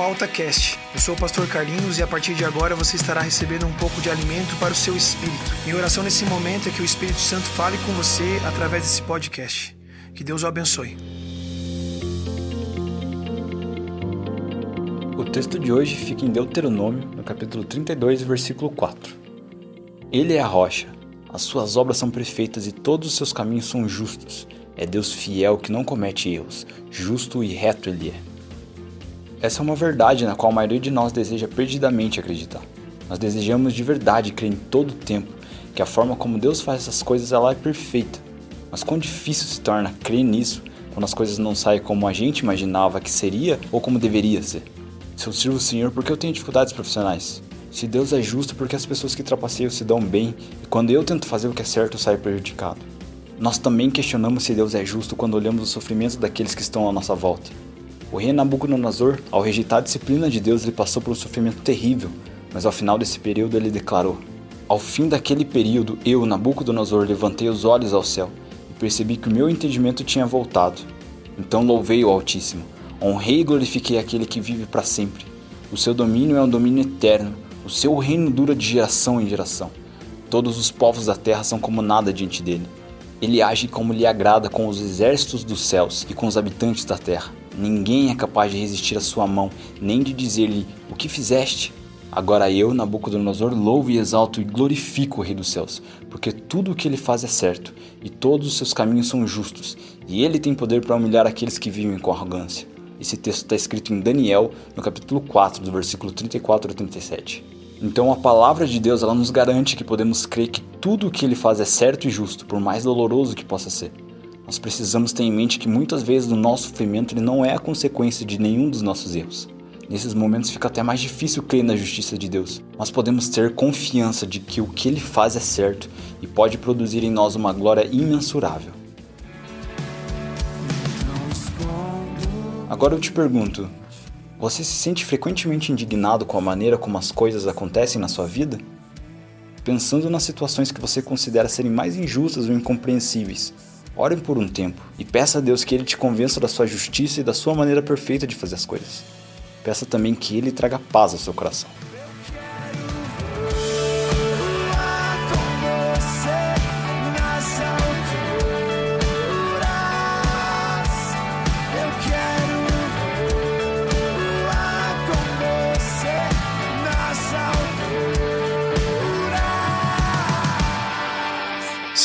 ao AltaCast. Eu sou o pastor Carlinhos e a partir de agora você estará recebendo um pouco de alimento para o seu espírito. Minha oração nesse momento é que o Espírito Santo fale com você através desse podcast. Que Deus o abençoe. O texto de hoje fica em Deuteronômio, no capítulo 32, versículo 4. Ele é a rocha, as suas obras são perfeitas e todos os seus caminhos são justos. É Deus fiel que não comete erros, justo e reto ele é. Essa é uma verdade na qual a maioria de nós deseja perdidamente acreditar. Nós desejamos de verdade crer em todo o tempo que a forma como Deus faz essas coisas ela é perfeita. Mas quão difícil se torna crer nisso quando as coisas não saem como a gente imaginava que seria ou como deveria ser. Se eu sirvo o Senhor, por que eu tenho dificuldades profissionais? Se Deus é justo, por que as pessoas que trapaceiam se dão bem e quando eu tento fazer o que é certo eu saio prejudicado? Nós também questionamos se Deus é justo quando olhamos o sofrimento daqueles que estão à nossa volta. O rei Nabucodonosor, ao rejeitar a disciplina de Deus, ele passou por um sofrimento terrível, mas ao final desse período ele declarou: Ao fim daquele período, eu, Nabucodonosor, levantei os olhos ao céu e percebi que o meu entendimento tinha voltado. Então louvei o Altíssimo, honrei e glorifiquei aquele que vive para sempre. O seu domínio é um domínio eterno, o seu reino dura de geração em geração. Todos os povos da terra são como nada diante dele. Ele age como lhe agrada com os exércitos dos céus e com os habitantes da terra. Ninguém é capaz de resistir à sua mão, nem de dizer-lhe: O que fizeste? Agora eu, Nabucodonosor, louvo e exalto e glorifico o Rei dos céus, porque tudo o que ele faz é certo, e todos os seus caminhos são justos, e ele tem poder para humilhar aqueles que vivem com arrogância. Esse texto está escrito em Daniel, no capítulo 4, do versículo 34 a 37. Então a palavra de Deus ela nos garante que podemos crer que tudo o que ele faz é certo e justo, por mais doloroso que possa ser. Nós precisamos ter em mente que muitas vezes o nosso sofrimento ele não é a consequência de nenhum dos nossos erros. Nesses momentos fica até mais difícil crer na justiça de Deus, mas podemos ter confiança de que o que Ele faz é certo e pode produzir em nós uma glória imensurável. Agora eu te pergunto: você se sente frequentemente indignado com a maneira como as coisas acontecem na sua vida? Pensando nas situações que você considera serem mais injustas ou incompreensíveis, Ore por um tempo e peça a Deus que Ele te convença da sua justiça e da sua maneira perfeita de fazer as coisas. Peça também que Ele traga paz ao seu coração.